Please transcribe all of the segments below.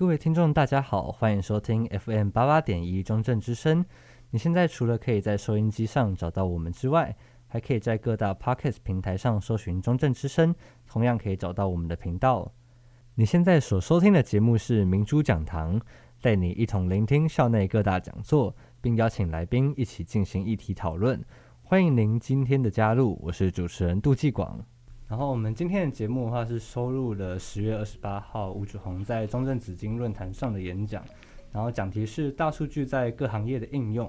各位听众，大家好，欢迎收听 FM 八八点一中正之声。你现在除了可以在收音机上找到我们之外，还可以在各大 Podcast 平台上搜寻中正之声，同样可以找到我们的频道。你现在所收听的节目是明珠讲堂，带你一同聆听校内各大讲座，并邀请来宾一起进行议题讨论。欢迎您今天的加入，我是主持人杜继广。然后我们今天的节目的话是收录了十月二十八号吴志宏在中正紫金论坛上的演讲，然后讲题是大数据在各行业的应用。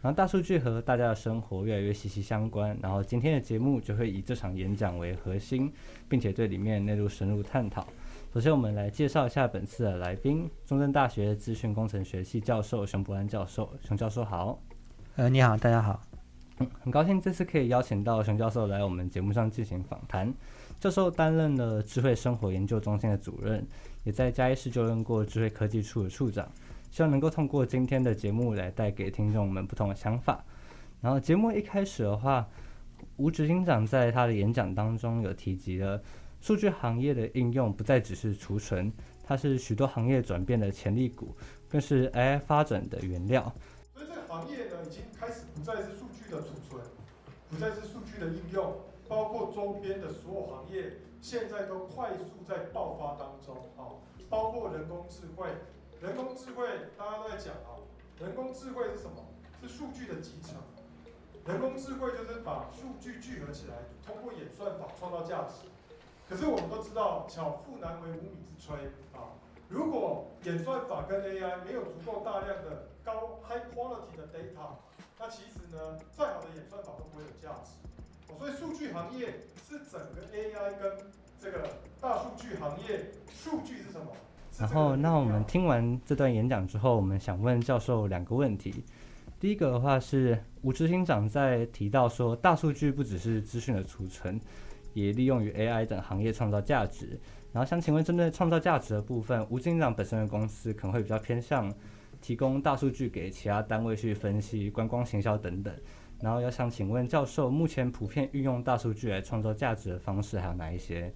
然后大数据和大家的生活越来越息息相关。然后今天的节目就会以这场演讲为核心，并且对里面内容深入探讨。首先，我们来介绍一下本次的来宾：中正大学资讯工程学系教授熊伯安教授。熊教授好。呃，你好，大家好。很高兴这次可以邀请到熊教授来我们节目上进行访谈。教授担任了智慧生活研究中心的主任，也在嘉义市就任过智慧科技处的处长。希望能够通过今天的节目来带给听众们不同的想法。然后节目一开始的话，吴执行长在他的演讲当中有提及了数据行业的应用不再只是储存，它是许多行业转变的潜力股，更是 AI 发展的原料。行业呢，已经开始不再是数据的储存，不再是数据的应用，包括周边的所有行业，现在都快速在爆发当中啊，包括人工智慧。人工智慧大家都在讲啊，人工智慧是什么？是数据的集成。人工智慧就是把数据聚合起来，通过演算法创造价值。可是我们都知道，巧妇难为无米之炊啊。如果演算法跟 AI 没有足够大量的高 high quality 的 data，那其实呢，再好的演算法都不会有价值。所以数据行业是整个 AI 跟这个大数据行业，数据是什么？然后，那我们听完这段演讲之后，我们想问教授两个问题。第一个的话是，吴执行长在提到说，大数据不只是资讯的储存，也利用于 AI 等行业创造价值。然后想请问，针对创造价值的部分，吴执行长本身的公司可能会比较偏向提供大数据给其他单位去分析、观光行销等等。然后要想请问教授，目前普遍运用大数据来创造价值的方式还有哪一些？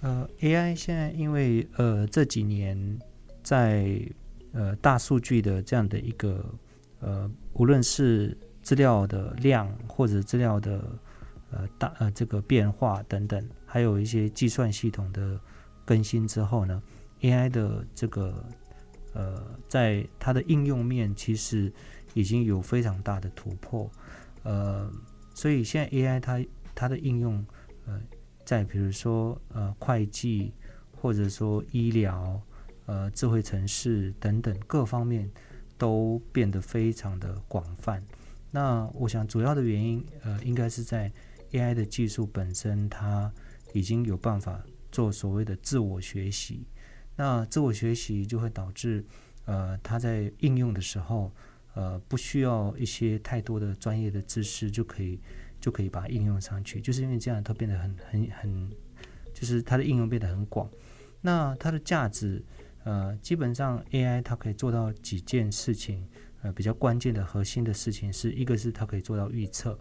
呃，AI 现在因为呃这几年在呃大数据的这样的一个呃，无论是资料的量或者资料的呃大呃这个变化等等，还有一些计算系统的更新之后呢，AI 的这个呃在它的应用面其实已经有非常大的突破，呃，所以现在 AI 它它的应用呃。在比如说，呃，会计，或者说医疗，呃，智慧城市等等各方面都变得非常的广泛。那我想主要的原因，呃，应该是在 AI 的技术本身，它已经有办法做所谓的自我学习。那自我学习就会导致，呃，它在应用的时候，呃，不需要一些太多的专业的知识就可以。就可以把它应用上去，就是因为这样，它变得很很很，就是它的应用变得很广。那它的价值，呃，基本上 AI 它可以做到几件事情，呃，比较关键的核心的事情是一个是它可以做到预测，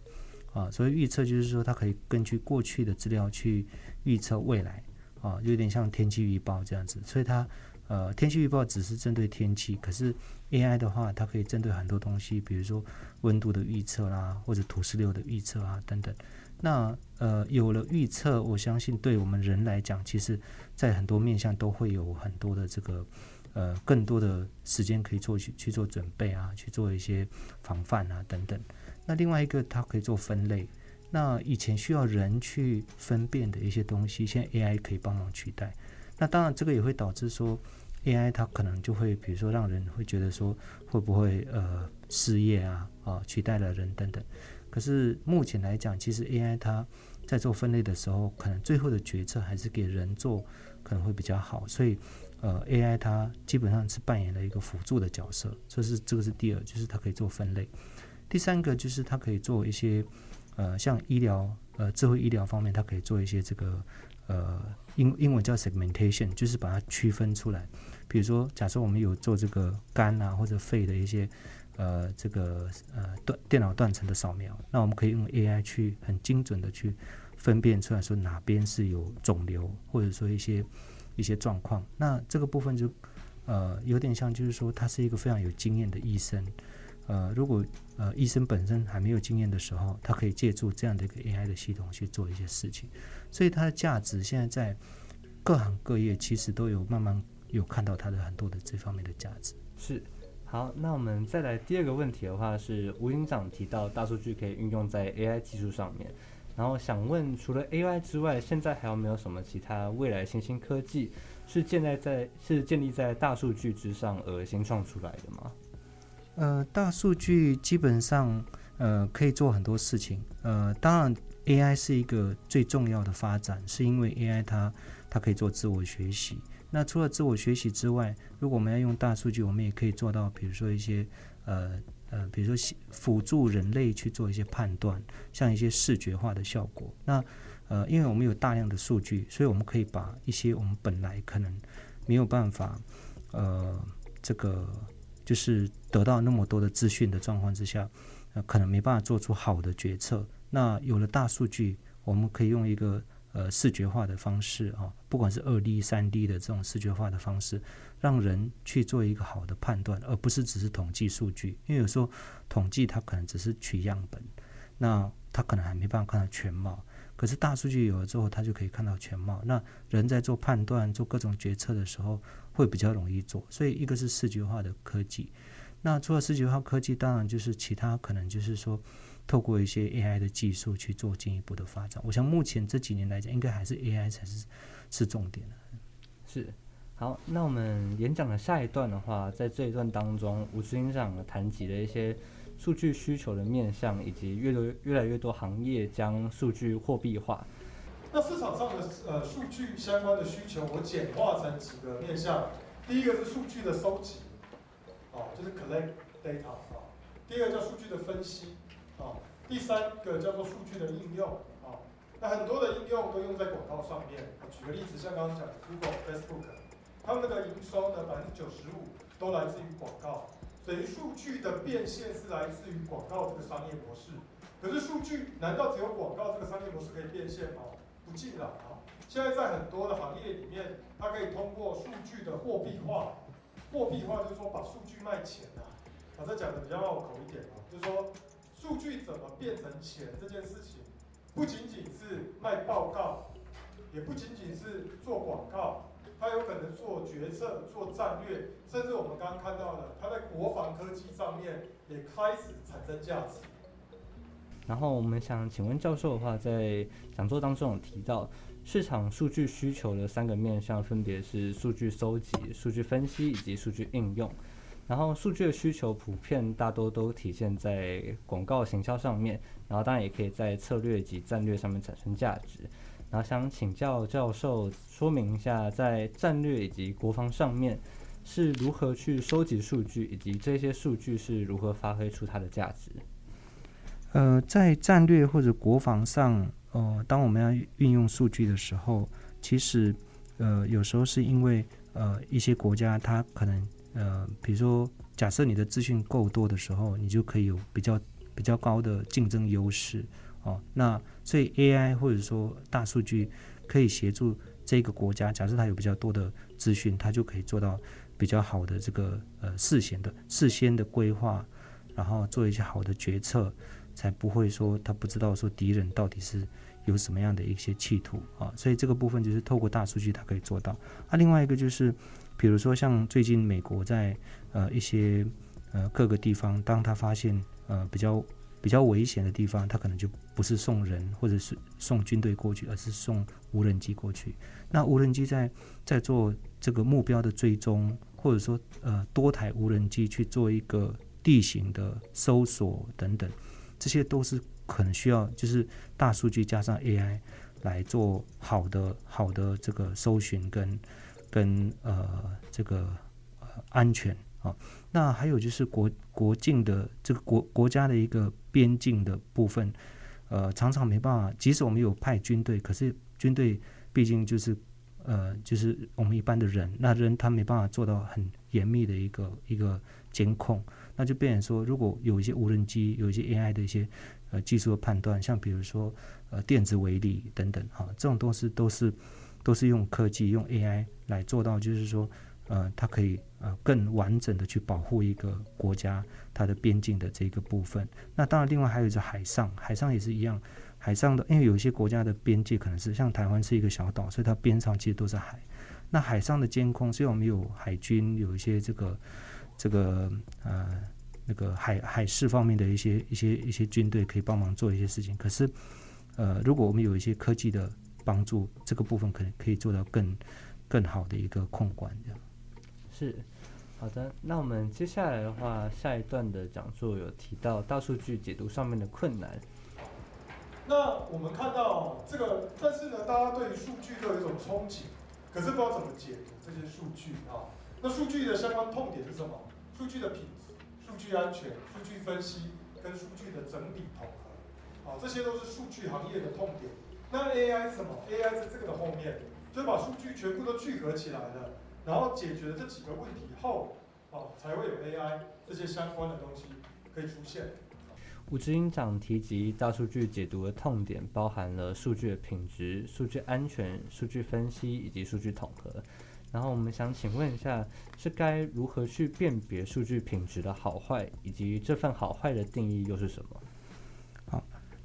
啊，所以预测就是说它可以根据过去的资料去预测未来，啊，有点像天气预报这样子，所以它。呃，天气预报只是针对天气，可是 AI 的话，它可以针对很多东西，比如说温度的预测啦，或者土石流的预测啊等等。那呃，有了预测，我相信对我们人来讲，其实在很多面向都会有很多的这个呃更多的时间可以做去去做准备啊，去做一些防范啊等等。那另外一个，它可以做分类。那以前需要人去分辨的一些东西，现在 AI 可以帮忙取代。那当然，这个也会导致说。AI 它可能就会，比如说让人会觉得说会不会呃失业啊啊取代了人等等。可是目前来讲，其实 AI 它在做分类的时候，可能最后的决策还是给人做可能会比较好。所以呃 AI 它基本上是扮演了一个辅助的角色。这是这个是第二，就是它可以做分类。第三个就是它可以做一些呃像医疗呃智慧医疗方面，它可以做一些这个呃英英文叫 segmentation，就是把它区分出来。比如说，假设我们有做这个肝啊或者肺的一些呃这个呃断电脑断层的扫描，那我们可以用 AI 去很精准的去分辨出来说哪边是有肿瘤，或者说一些一些状况。那这个部分就呃有点像，就是说他是一个非常有经验的医生。呃，如果呃医生本身还没有经验的时候，他可以借助这样的一个 AI 的系统去做一些事情。所以它的价值现在在各行各业其实都有慢慢有看到它的很多的这方面的价值。是。好，那我们再来第二个问题的话是，吴营长提到大数据可以运用在 AI 技术上面，然后想问，除了 AI 之外，现在还有没有什么其他未来新兴科技是建立在是建立在大数据之上而新创出来的吗？呃，大数据基本上呃可以做很多事情，呃，当然 AI 是一个最重要的发展，是因为 AI 它它可以做自我学习。那除了自我学习之外，如果我们要用大数据，我们也可以做到，比如说一些呃呃，比如说辅助人类去做一些判断，像一些视觉化的效果。那呃，因为我们有大量的数据，所以我们可以把一些我们本来可能没有办法呃这个就是得到那么多的资讯的状况之下，呃，可能没办法做出好的决策。那有了大数据，我们可以用一个。呃，视觉化的方式啊，不管是二 D、三 D 的这种视觉化的方式，让人去做一个好的判断，而不是只是统计数据。因为有时候统计它可能只是取样本，那他可能还没办法看到全貌。可是大数据有了之后，他就可以看到全貌。那人在做判断、做各种决策的时候，会比较容易做。所以，一个是视觉化的科技。那除了视觉化科技，当然就是其他可能就是说。透过一些 AI 的技术去做进一步的发展，我想目前这几年来讲，应该还是 AI 才是是重点。是，好，那我们演讲的下一段的话，在这一段当中，吴执行长谈及了一些数据需求的面向，以及越多越来越多行业将数据货币化。那市场上的呃数据相关的需求，我简化成几个面向。第一个是数据的收集，哦，就是 collect data 啊。第二个叫数据的分析。啊，第三个叫做数据的应用啊，那很多的应用都用在广告上面。举个例子，像刚刚讲的 Google、Facebook，他们那个营收呢，百分之九十五都来自于广告，所以数据的变现是来自于广告这个商业模式。可是数据难道只有广告这个商业模式可以变现吗？不尽然啊。现在在很多的行业里面，它可以通过数据的货币化，货币化就是说把数据卖钱啊。啊，这讲的比较拗口一点啊，就是说。数据怎么变成钱这件事情，不仅仅是卖报告，也不仅仅是做广告，他有可能做决策、做战略，甚至我们刚刚看到的，他在国防科技上面也开始产生价值。然后我们想请问教授的话，在讲座当中有提到，市场数据需求的三个面向，分别是数据搜集、数据分析以及数据应用。然后数据的需求普遍大多都体现在广告行销上面，然后当然也可以在策略及战略上面产生价值。然后想请教教授说明一下，在战略以及国防上面是如何去收集数据，以及这些数据是如何发挥出它的价值。呃，在战略或者国防上，呃，当我们要运用数据的时候，其实呃有时候是因为呃一些国家它可能。呃，比如说，假设你的资讯够多的时候，你就可以有比较比较高的竞争优势哦。那所以 AI 或者说大数据可以协助这个国家，假设它有比较多的资讯，它就可以做到比较好的这个呃事先的事先的规划，然后做一些好的决策，才不会说他不知道说敌人到底是有什么样的一些企图啊。所以这个部分就是透过大数据，它可以做到。啊，另外一个就是。比如说，像最近美国在呃一些呃各个地方，当他发现呃比较比较危险的地方，他可能就不是送人或者是送军队过去，而是送无人机过去。那无人机在在做这个目标的追踪，或者说呃多台无人机去做一个地形的搜索等等，这些都是可能需要就是大数据加上 AI 来做好的好的这个搜寻跟。跟呃这个安全啊，那还有就是国国境的这个国国家的一个边境的部分，呃常常没办法，即使我们有派军队，可是军队毕竟就是呃就是我们一般的人，那人他没办法做到很严密的一个一个监控，那就变成说，如果有一些无人机，有一些 AI 的一些呃技术的判断，像比如说呃电子围篱等等哈，这种东西都是。都是用科技用 AI 来做到，就是说，呃，它可以呃更完整的去保护一个国家它的边境的这个部分。那当然，另外还有一个海上，海上也是一样，海上的，因为有一些国家的边界可能是像台湾是一个小岛，所以它边上其实都是海。那海上的监控，虽然我们有海军，有一些这个这个呃那个海海事方面的一些一些一些军队可以帮忙做一些事情，可是呃，如果我们有一些科技的帮助，这个部分可能可以做到更更好的一个控管，这样。是，好的。那我们接下来的话，下一段的讲座有提到大数据解读上面的困难。那我们看到这个，但是呢，大家对于数据都有一种憧憬。可是不知道怎么解读这些数据啊？那数据的相关痛点是什么？数据的品质、数据安全、数据分析跟数据的整理统合，啊，这些都是数据行业的痛点。那 AI 是什么？AI 在这个的后面，就把数据全部都聚合起来了，然后解决了这几个问题后，哦，才会有 AI 这些相关的东西可以出现。吴执行长提及大数据解读的痛点，包含了数据的品质、数据安全、数据分析以及数据统合。然后我们想请问一下，是该如何去辨别数据品质的好坏，以及这份好坏的定义又是什么？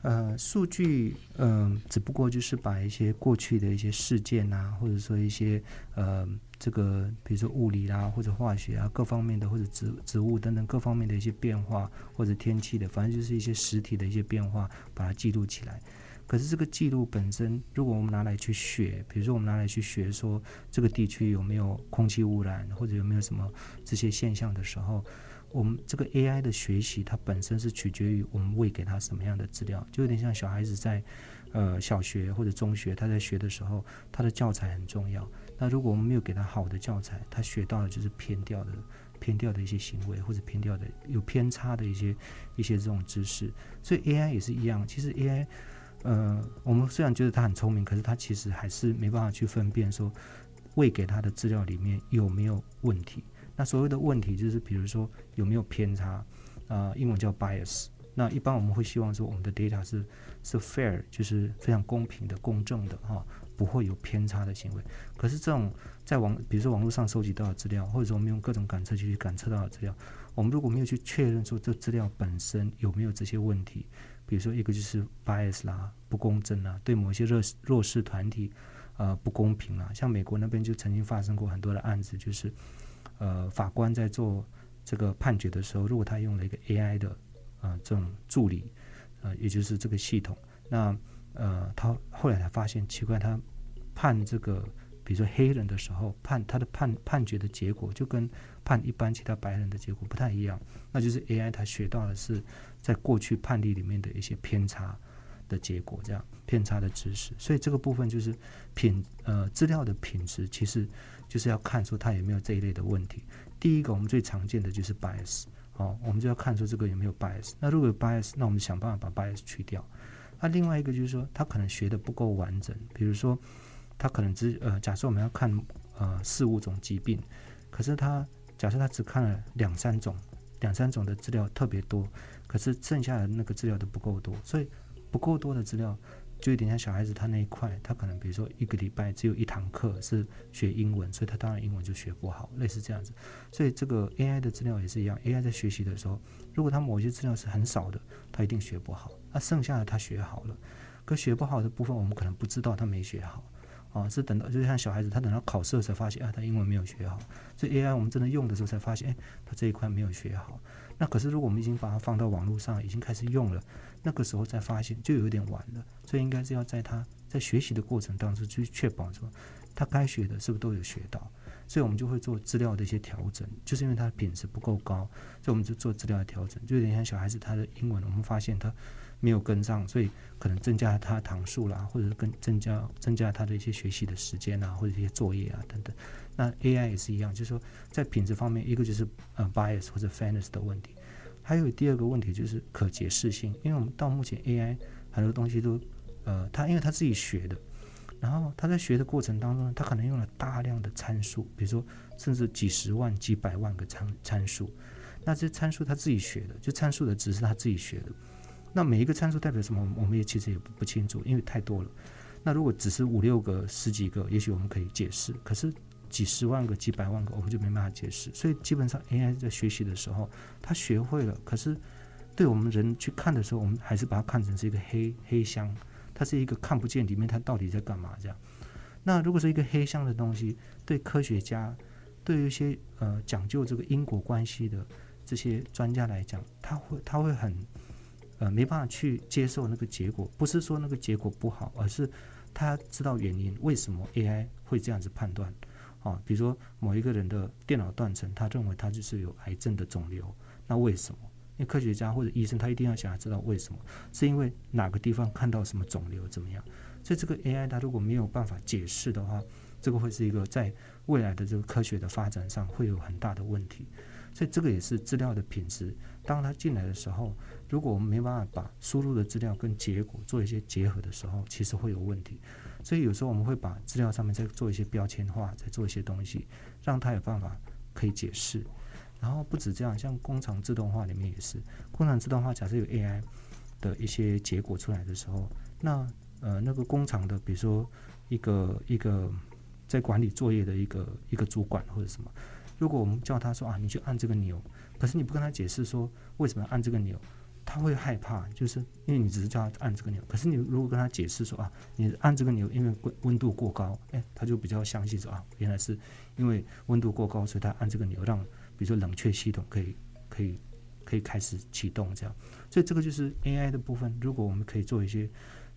呃，数据，嗯、只不过就是把一些过去的一些事件啊，或者说一些，呃。这个比如说物理啦，或者化学啊，各方面的或者植植物等等各方面的一些变化，或者天气的，反正就是一些实体的一些变化，把它记录起来。可是这个记录本身，如果我们拿来去学，比如说我们拿来去学说这个地区有没有空气污染，或者有没有什么这些现象的时候，我们这个 AI 的学习它本身是取决于我们喂给它什么样的资料，就有点像小孩子在呃小学或者中学他在学的时候，他的教材很重要。那如果我们没有给他好的教材，他学到的就是偏掉的、偏掉的一些行为，或者偏掉的有偏差的一些一些这种知识。所以 AI 也是一样。其实 AI，呃，我们虽然觉得它很聪明，可是它其实还是没办法去分辨说喂给他的资料里面有没有问题。那所谓的问题就是，比如说有没有偏差，啊、呃，英文叫 bias。那一般我们会希望说我们的 data 是是 fair，就是非常公平的、公正的，哈。不会有偏差的行为，可是这种在网，比如说网络上收集到的资料，或者说我们用各种感测器去感测到的资料，我们如果没有去确认说这资料本身有没有这些问题，比如说一个就是 bias 啦，不公正啦，对某些弱弱势团体，呃，不公平啦，像美国那边就曾经发生过很多的案子，就是呃，法官在做这个判决的时候，如果他用了一个 AI 的呃这种助理，呃，也就是这个系统，那呃，他后来才发现奇怪，他判这个，比如说黑人的时候，判他的判判决的结果就跟判一般其他白人的结果不太一样。那就是 AI 他学到的是在过去判例里面的一些偏差的结果，这样偏差的知识。所以这个部分就是品呃资料的品质，其实就是要看出它有没有这一类的问题。第一个我们最常见的就是 bias，哦，我们就要看出这个有没有 bias。那如果有 bias，那我们想办法把 bias 去掉。那、另外一个就是说，他可能学的不够完整。比如说，他可能只呃，假设我们要看呃四五种疾病，可是他假设他只看了两三种，两三种的资料特别多，可是剩下的那个资料都不够多，所以不够多的资料。就有点像小孩子，他那一块，他可能比如说一个礼拜只有一堂课是学英文，所以他当然英文就学不好，类似这样子。所以这个 AI 的资料也是一样，AI 在学习的时候，如果他某些资料是很少的，他一定学不好。那剩下的他学好了，可学不好的部分，我们可能不知道他没学好，啊，是等到就像小孩子，他等到考试才发现啊，他英文没有学好。所以 AI 我们真的用的时候才发现，哎，他这一块没有学好。那可是如果我们已经把它放到网络上，已经开始用了。那个时候再发现就有点晚了，所以应该是要在他在学习的过程当中去确保说他该学的是不是都有学到，所以我们就会做资料的一些调整，就是因为他的品质不够高，所以我们就做资料的调整，就有点像小孩子他的英文，我们发现他没有跟上，所以可能增加他的堂数啦，或者是跟增加增加他的一些学习的时间啊，或者一些作业啊等等。那 AI 也是一样，就是说在品质方面，一个就是呃 bias 或者 fairness 的问题。还有第二个问题就是可解释性，因为我们到目前 AI 很多东西都，呃，它因为它自己学的，然后它在学的过程当中，它可能用了大量的参数，比如说甚至几十万、几百万个参参数，那这参数它自己学的，就参数的值是它自己学的，那每一个参数代表什么，我们也其实也不清楚，因为太多了。那如果只是五六个、十几个，也许我们可以解释。可是几十万个、几百万个，我们就没办法解释。所以基本上 AI 在学习的时候，它学会了，可是对我们人去看的时候，我们还是把它看成是一个黑黑箱，它是一个看不见里面它到底在干嘛这样。那如果是一个黑箱的东西，对科学家，对于一些呃讲究这个因果关系的这些专家来讲，他会他会很呃没办法去接受那个结果。不是说那个结果不好，而是他知道原因，为什么 AI 会这样子判断。啊，比如说某一个人的电脑断层，他认为他就是有癌症的肿瘤，那为什么？因为科学家或者医生他一定要想要知道为什么，是因为哪个地方看到什么肿瘤怎么样？所以这个 AI 它如果没有办法解释的话，这个会是一个在未来的这个科学的发展上会有很大的问题。所以这个也是资料的品质。当它进来的时候，如果我们没办法把输入的资料跟结果做一些结合的时候，其实会有问题。所以有时候我们会把资料上面再做一些标签化，再做一些东西，让它有办法可以解释。然后不止这样，像工厂自动化里面也是，工厂自动化假设有 AI 的一些结果出来的时候，那呃那个工厂的，比如说一个一个在管理作业的一个一个主管或者什么，如果我们叫他说啊，你去按这个钮，可是你不跟他解释说为什么要按这个钮。他会害怕，就是因为你只是叫他按这个钮，可是你如果跟他解释说啊，你按这个钮，因为温温度过高，诶，他就比较相信说啊，原来是因为温度过高，所以他按这个钮，让比如说冷却系统可以可以可以开始启动这样。所以这个就是 AI 的部分，如果我们可以做一些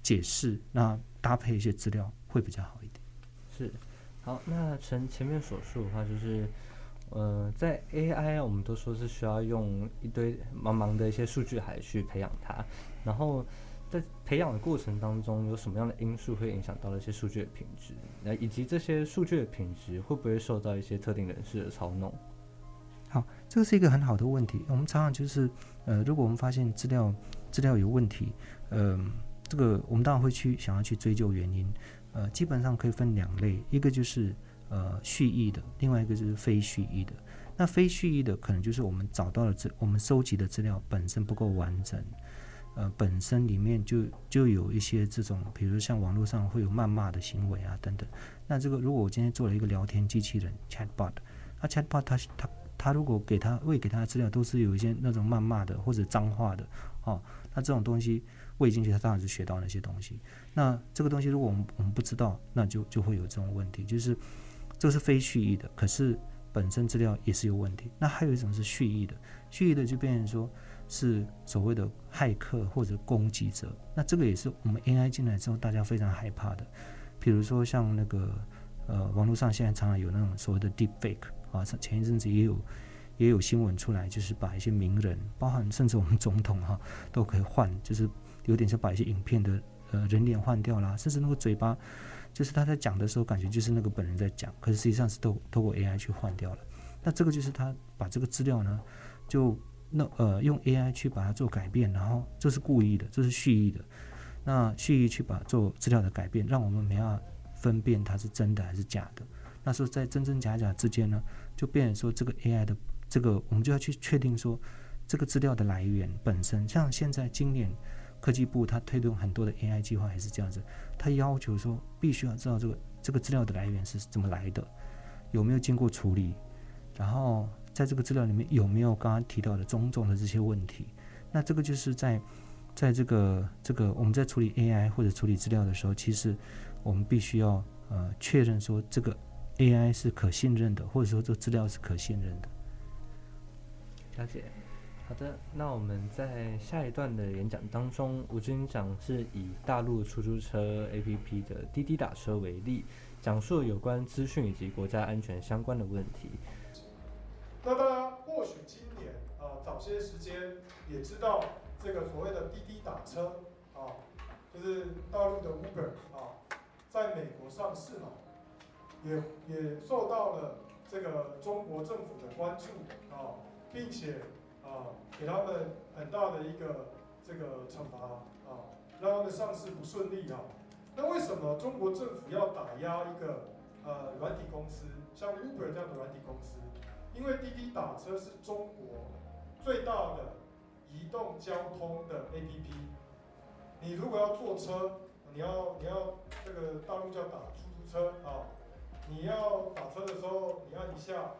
解释，那搭配一些资料会比较好一点。是，好，那从前面所述的话就是。呃，在 AI，我们都说是需要用一堆茫茫的一些数据海去培养它，然后在培养的过程当中，有什么样的因素会影响到一些数据的品质？那以及这些数据的品质会不会受到一些特定人士的操弄？好，这个是一个很好的问题。我们常常就是，呃，如果我们发现资料资料有问题，嗯、呃，这个我们当然会去想要去追究原因。呃，基本上可以分两类，一个就是。呃，蓄意的，另外一个就是非蓄意的。那非蓄意的，可能就是我们找到的资，我们收集的资料本身不够完整，呃，本身里面就就有一些这种，比如像网络上会有谩骂的行为啊等等。那这个如果我今天做了一个聊天机器人 chatbot，那 chatbot 它它它如果给它喂给它的资料都是有一些那种谩骂的或者脏话的，哦，那这种东西喂进去，它当然是学到那些东西。那这个东西如果我们我们不知道，那就就会有这种问题，就是。这个是非蓄意的，可是本身资料也是有问题。那还有一种是蓄意的，蓄意的就变成说是所谓的骇客或者攻击者。那这个也是我们 AI 进来之后大家非常害怕的。比如说像那个呃，网络上现在常常有那种所谓的 Deepfake 啊，前一阵子也有也有新闻出来，就是把一些名人，包含甚至我们总统哈、都可以换，就是有点像把一些影片的呃人脸换掉啦，甚至那个嘴巴。就是他在讲的时候，感觉就是那个本人在讲，可是实际上是透透过 AI 去换掉了。那这个就是他把这个资料呢，就那呃用 AI 去把它做改变，然后这是故意的，这是蓄意的。那蓄意去把做资料的改变，让我们没法分辨它是真的还是假的。那说在真真假假之间呢，就变成说这个 AI 的这个，我们就要去确定说这个资料的来源本身。像现在今年。科技部它推动很多的 AI 计划，还是这样子，它要求说必须要知道这个这个资料的来源是怎么来的，有没有经过处理，然后在这个资料里面有没有刚刚提到的种种的这些问题。那这个就是在在这个这个我们在处理 AI 或者处理资料的时候，其实我们必须要呃确认说这个 AI 是可信任的，或者说这个资料是可信任的。了解。好的，那我们在下一段的演讲当中，吴军长是以大陆出租车 APP 的滴滴打车为例，讲述有关资讯以及国家安全相关的问题。那大家或许今年啊，早些时间也知道这个所谓的滴滴打车啊，就是大陆的 Uber 啊，在美国上市嘛，也也受到了这个中国政府的关注啊，并且。啊，给他们很大的一个这个惩罚啊，让他们上市不顺利啊。那为什么中国政府要打压一个呃软体公司，像 Uber 这样的软体公司？因为滴滴打车是中国最大的移动交通的 APP。你如果要坐车，你要你要这个大陆叫打出租车啊，你要打车的时候，你按一下，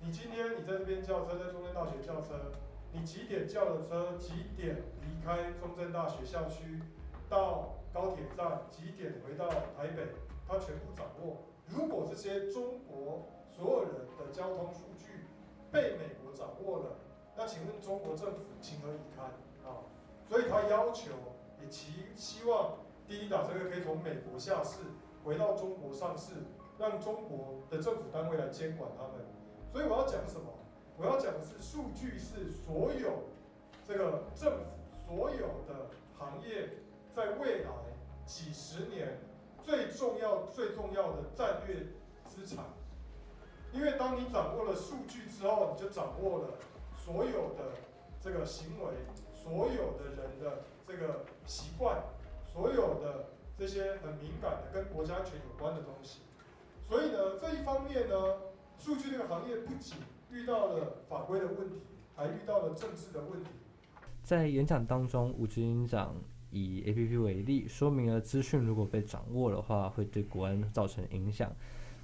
你今天你在这边叫车，在中山大学叫车，你几点叫的车，几点离开中正大学校区，到高铁站，几点回到台北，他全部掌握。如果这些中国所有人的交通数据被美国掌握了，那请问中国政府情何以堪啊？所以他要求也期希望滴滴打车可以从美国下市回到中国上市，让中国的政府单位来监管他们。所以我要讲什么？我要讲的是数据是所有这个政府所有的行业在未来几十年最重要最重要的战略资产。因为当你掌握了数据之后，你就掌握了。所有的这个行为，所有的人的这个习惯，所有的这些很敏感的跟国家安全有关的东西，所以呢，这一方面呢，数据这个行业不仅遇到了法规的问题，还遇到了政治的问题。在演讲当中，吴执行长以 APP 为例，说明了资讯如果被掌握的话，会对国安造成影响。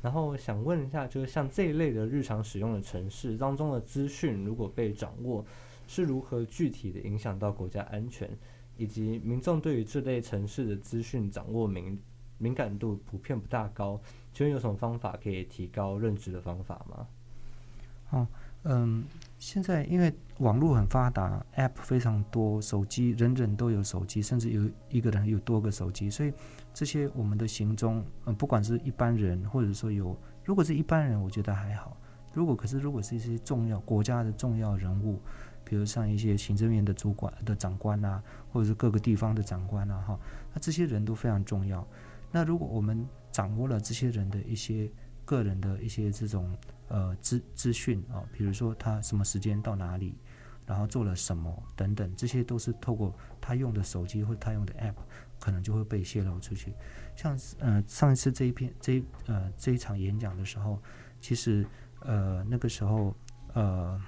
然后想问一下，就是像这一类的日常使用的城市当中的资讯，如果被掌握，是如何具体的影响到国家安全，以及民众对于这类城市的资讯掌握敏敏感度普遍不大高，请问有什么方法可以提高认知的方法吗？哦，嗯，现在因为网络很发达，App 非常多，手机人人都有手机，甚至有一个人有多个手机，所以。这些我们的行踪，嗯，不管是一般人，或者说有，如果是一般人，我觉得还好。如果可是，如果是一些重要国家的重要人物，比如像一些行政院的主管的长官啊，或者是各个地方的长官啊，哈，那这些人都非常重要。那如果我们掌握了这些人的一些个人的一些这种呃资资讯啊，比如说他什么时间到哪里，然后做了什么等等，这些都是透过他用的手机或他用的 App。可能就会被泄露出去，像呃上一次这一篇这一呃这一场演讲的时候，其实呃那个时候呃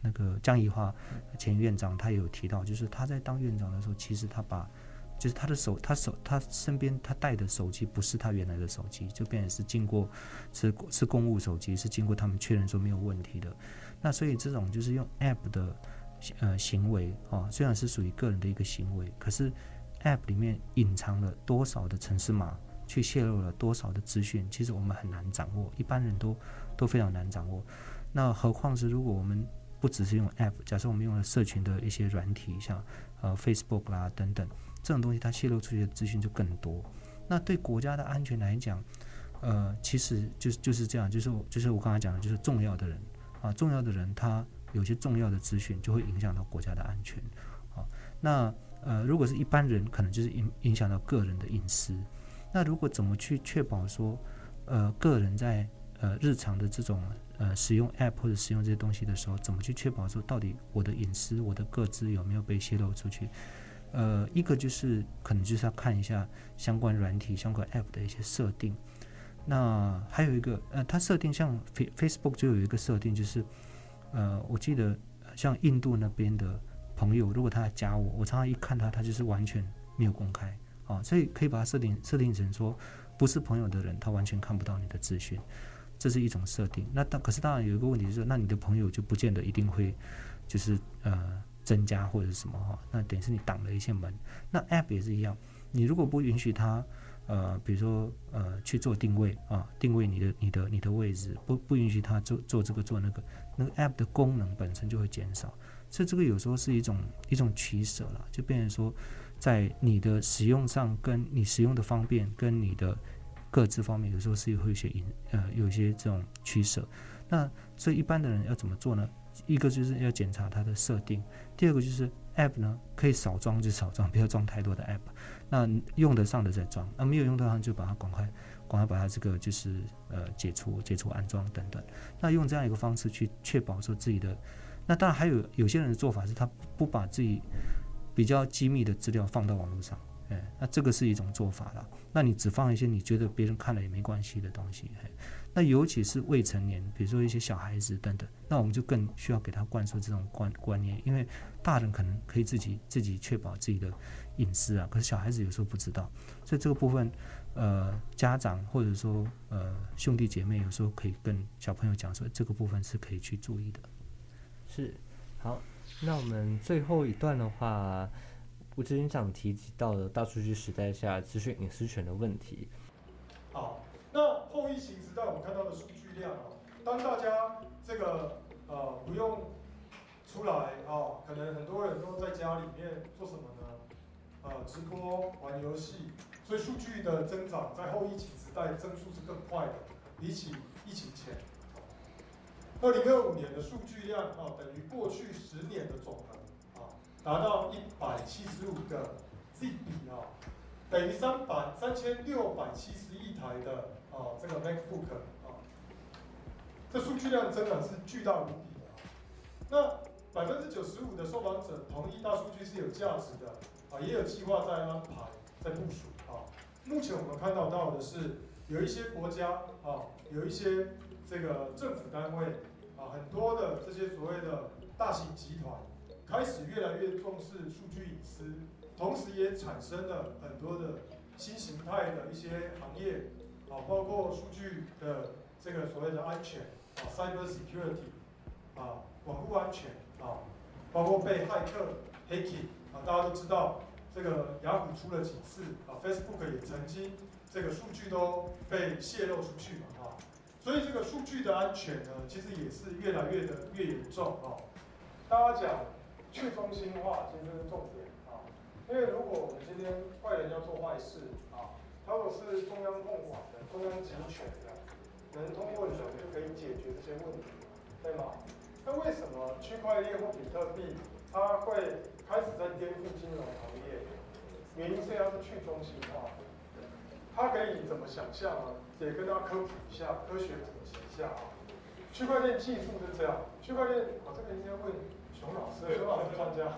那个江宜桦前院长他有提到，就是他在当院长的时候，其实他把就是他的手他手他身边他带的手机不是他原来的手机，就变成是经过是是公务手机，是经过他们确认说没有问题的。那所以这种就是用 App 的呃行为啊、虽然是属于个人的一个行为，可是。App 里面隐藏了多少的城市码，去泄露了多少的资讯，其实我们很难掌握，一般人都都非常难掌握。那何况是如果我们不只是用 App，假设我们用了社群的一些软体，像呃 Facebook 啦等等，这种东西它泄露出去的资讯就更多。那对国家的安全来讲，呃，其实就是就是这样，就是我就是我刚才讲的，就是重要的人啊，重要的人他有些重要的资讯就会影响到国家的安全啊，那。呃，如果是一般人，可能就是影影响到个人的隐私。那如果怎么去确保说，呃，个人在呃日常的这种呃使用 App 或者使用这些东西的时候，怎么去确保说，到底我的隐私、我的个资有没有被泄露出去？呃，一个就是可能就是要看一下相关软体、相关 App 的一些设定。那还有一个，呃，它设定像 Facebook 就有一个设定，就是呃，我记得像印度那边的。朋友，如果他加我，我常常一看他，他就是完全没有公开啊，所以可以把它设定设定成说，不是朋友的人，他完全看不到你的资讯，这是一种设定。那当可是当然有一个问题就是，那你的朋友就不见得一定会就是呃增加或者什么哈，那等于是你挡了一些门。那 App 也是一样，你如果不允许它呃，比如说呃去做定位啊，定位你的你的你的位置，不不允许它做做这个做那个，那个 App 的功能本身就会减少。所以这个有时候是一种一种取舍了，就变成说，在你的使用上，跟你使用的方便，跟你的各自方面，有时候是会有一些呃有一些这种取舍。那所以一般的人要怎么做呢？一个就是要检查它的设定，第二个就是 App 呢可以少装就少装，不要装太多的 App。那用得上的再装，那没有用得上就把它赶快赶快把它这个就是呃解除解除安装等等。那用这样一个方式去确保说自己的。那当然还有有些人的做法是他不把自己比较机密的资料放到网络上，哎，那这个是一种做法了。那你只放一些你觉得别人看了也没关系的东西，那尤其是未成年，比如说一些小孩子等等，那我们就更需要给他灌输这种观观念，因为大人可能可以自己自己确保自己的隐私啊，可是小孩子有时候不知道，所以这个部分，呃，家长或者说呃兄弟姐妹有时候可以跟小朋友讲说，这个部分是可以去注意的。是，好，那我们最后一段的话，吴执行长提及到了大数据时代下资讯隐私权的问题。好，那后疫情时代我们看到的数据量啊，当大家这个呃不用出来啊，可能很多人都在家里面做什么呢？呃，直播玩游戏，所以数据的增长在后疫情时代增速是更快的，比起疫情前。二零二五年的数据量啊，等于过去十年的总和啊，达到一百七十五个 GB 啊，等于三百三千六百七十亿台的啊这个 MacBook 啊，这数据量真的是巨大无比的。那百分之九十五的受访者同意大数据是有价值的啊，也有计划在安排在部署啊。目前我们看到到的是有一些国家啊，有一些。这个政府单位啊，很多的这些所谓的大型集团，开始越来越重视数据隐私，同时也产生了很多的新形态的一些行业啊，包括数据的这个所谓的安全啊，cyber security 啊，网络安全啊，包括被骇客 hacking 啊，大家都知道这个雅虎出了几次啊，Facebook 也曾经这个数据都被泄露出去嘛啊。所以这个数据的安全呢，其实也是越来越的越严重啊。大家讲去中心化，其实是重点。因为如果我们今天坏人要做坏事啊，他如果是中央控管的、中央集权的，能通过人就可以解决这些问题，对吗？那为什么区块链或比特币它会开始在颠覆金融行业？原因是它是去中心化的。它可以怎么想象呢？也跟大家科普一下，科学普及一下啊。区块链技术是这样，区块链，我这个应该问熊老师，熊老师专家。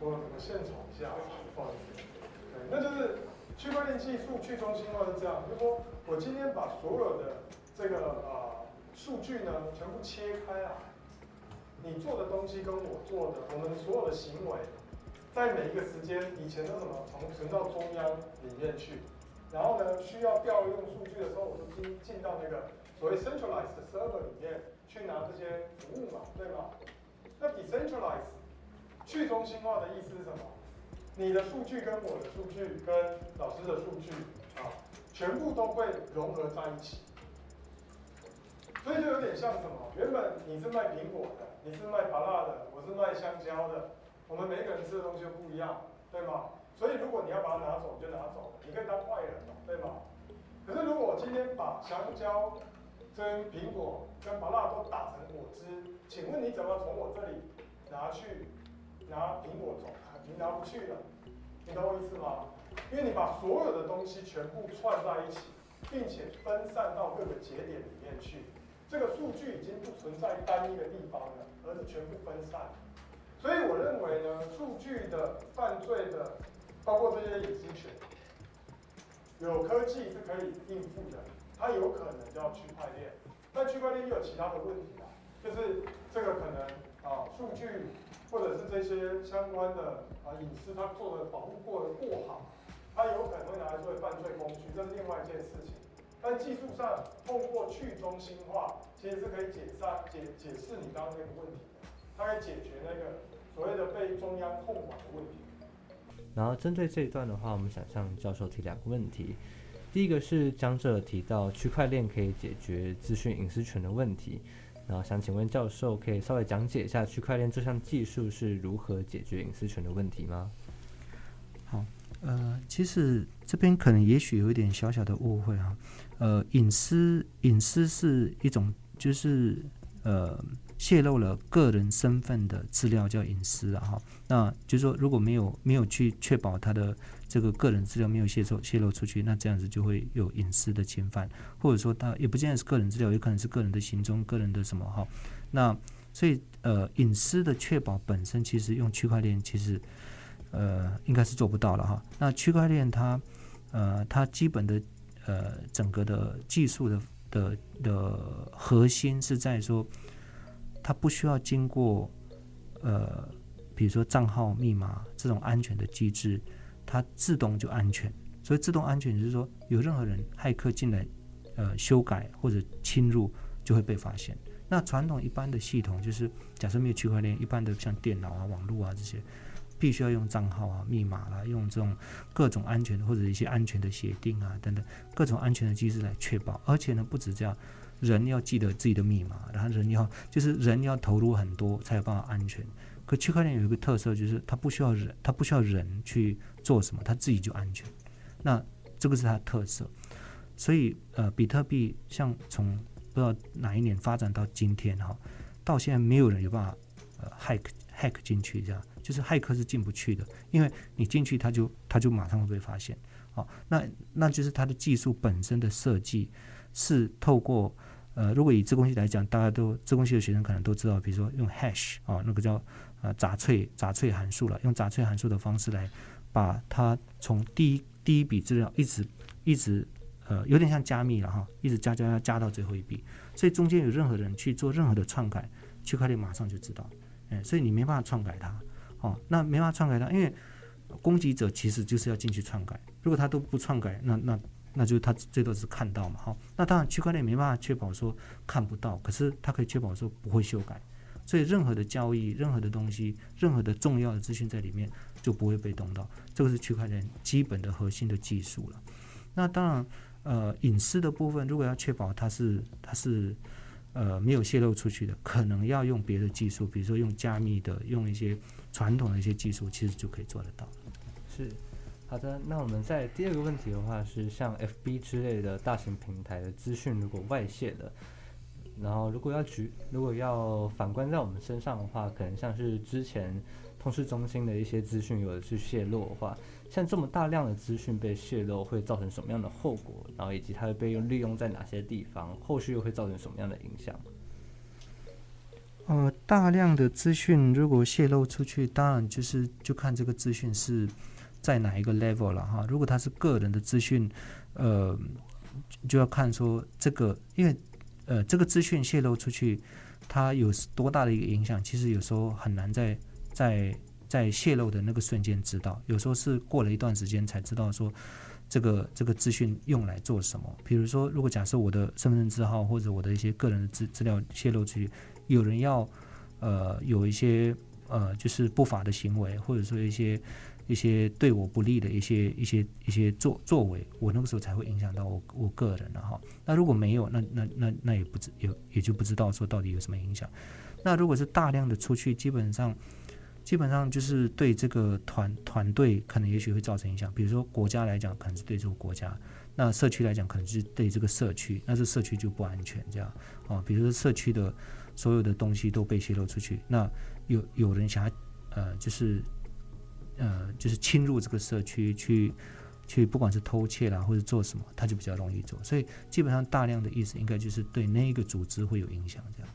我，我怎么献丑一下？不好意思。对，那就是区块链技术去中心化是这样，就是说我今天把所有的这个呃数据呢全部切开啊，你做的东西跟我做的，我们所有的行为。在每一个时间，以前都什么从存到中央里面去，然后呢，需要调用数据的时候，我就进进到那个所谓 centralized server 里面去拿这些服务嘛，对吗？那 decentralized 去中心化的意思是什么？你的数据跟我的数据跟老师的数据啊，全部都会融合在一起，所以就有点像什么？原本你是卖苹果的，你是卖芭乐的，我是卖香蕉的。我们每个人吃的东西不一样，对吗？所以如果你要把它拿走，你就拿走，你可以当坏人嘛，对吗？可是如果我今天把香蕉、跟苹果、跟芭乐都打成果汁，请问你怎么从我这里拿去拿苹果走？你拿不去的，你懂我意思吗？因为你把所有的东西全部串在一起，并且分散到各个节点里面去，这个数据已经不存在单一的地方了，而是全部分散。所以我认为呢，数据的犯罪的，包括这些隐私权，有科技是可以应付的，它有可能叫区块链。但区块链又有其他的问题啊，就是这个可能啊，数据或者是这些相关的啊隐私，它做的保护过的过好，他有可能会拿来作为犯罪工具，这是另外一件事情。但技术上，通过去中心化，其实是可以解散解解释你刚刚那个问题的。它可以解决那个所谓的被中央控管的问题。然后针对这一段的话，我们想向教授提两个问题。第一个是江浙提到区块链可以解决资讯隐私权的问题，然后想请问教授可以稍微讲解一下区块链这项技术是如何解决隐私权的问题吗？好，呃，其实这边可能也许有一点小小的误会哈，呃，隐私隐私是一种就是呃。泄露了个人身份的资料叫隐私了哈，那就是说如果没有没有去确保他的这个个人资料没有泄露泄露出去，那这样子就会有隐私的侵犯，或者说他也不见得是个人资料，有可能是个人的行踪、个人的什么哈。那所以呃隐私的确保本身其实用区块链其实呃应该是做不到了哈。那区块链它呃它基本的呃整个的技术的的的核心是在说，它不需要经过呃比如说账号密码这种安全的机制，它自动就安全。所以自动安全就是说，有任何人骇客进来呃修改或者侵入，就会被发现。那传统一般的系统就是，假设没有区块链，一般的像电脑啊、网络啊这些，必须要用账号啊、密码啦，用这种各种安全或者一些安全的协定啊等等各种安全的机制来确保。而且呢，不止这样，人要记得自己的密码，然后人要就是人要投入很多才有办法安全。可区块链有一个特色，就是它不需要人，它不需要人去做什么，它自己就安全。那这个是它的特色。所以呃，比特币像从不知道哪一年发展到今天哈，到现在没有人有办法呃 hack hack 进去，这样就是骇客是进不去的，因为你进去它就它就马上会被发现。好，那那就是它的技术本身的设计是透过呃，如果以资工系来讲，大家都资工系的学生可能都知道，比如说用 hash 啊，那个叫呃杂脆杂脆函数了，用杂脆函数的方式来把它从第一第一笔资料一直一直。呃，有点像加密了哈，一直加加加加到最后一笔，所以中间有任何人去做任何的篡改，区块链马上就知道，哎，所以你没办法篡改它，哦，那没办法篡改它，因为攻击者其实就是要进去篡改，如果他都不篡改，那那那就他最多是看到嘛，好，那当然区块链没办法确保说看不到，可是它可以确保说不会修改，所以任何的交易、任何的东西、任何的重要的资讯在里面就不会被动到，这个是区块链基本的核心的技术了，那当然。呃，隐私的部分，如果要确保它是它是呃没有泄露出去的，可能要用别的技术，比如说用加密的，用一些传统的一些技术，其实就可以做得到。是，好的。那我们在第二个问题的话是，像 FB 之类的大型平台的资讯如果外泄了，然后如果要举，如果要反观在我们身上的话，可能像是之前通讯中心的一些资讯有的去泄露的话。像这么大量的资讯被泄露，会造成什么样的后果？然后以及它会被用利用在哪些地方？后续又会造成什么样的影响？呃，大量的资讯如果泄露出去，当然就是就看这个资讯是在哪一个 level 了哈。如果它是个人的资讯，呃，就要看说这个，因为呃，这个资讯泄露出去，它有多大的一个影响？其实有时候很难在在。在泄露的那个瞬间知道，有时候是过了一段时间才知道说，这个这个资讯用来做什么。比如说，如果假设我的身份证字号或者我的一些个人的资资料泄露出去，有人要呃有一些呃就是不法的行为，或者说一些一些对我不利的一些一些一些作作为，我那个时候才会影响到我我个人了哈。那如果没有，那那那那也不知也也就不知道说到底有什么影响。那如果是大量的出去，基本上。基本上就是对这个团团队可能也许会造成影响，比如说国家来讲可能是对这个国家，那社区来讲可能是对这个社区，那这社区就不安全这样啊。比如说社区的所有的东西都被泄露出去，那有有人想要呃就是呃就是侵入这个社区去去不管是偷窃啦或者做什么，他就比较容易做。所以基本上大量的意思应该就是对那一个组织会有影响这样。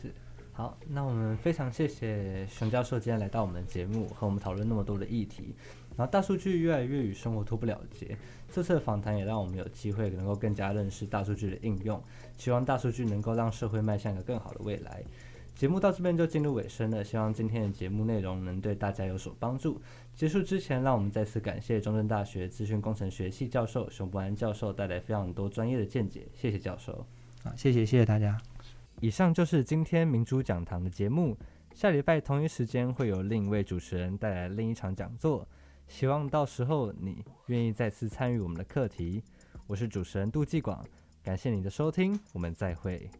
是好，那我们非常谢谢熊教授今天来到我们的节目，和我们讨论那么多的议题。然后大数据越来越与生活脱不了节，这次的访谈也让我们有机会能够更加认识大数据的应用，希望大数据能够让社会迈向一个更好的未来。节目到这边就进入尾声了，希望今天的节目内容能对大家有所帮助。结束之前，让我们再次感谢中正大学资讯工程学系教授熊伯安教授带来非常多专业的见解，谢谢教授。啊，谢谢，谢谢大家。以上就是今天民主讲堂的节目。下礼拜同一时间会有另一位主持人带来另一场讲座，希望到时候你愿意再次参与我们的课题。我是主持人杜继广，感谢你的收听，我们再会。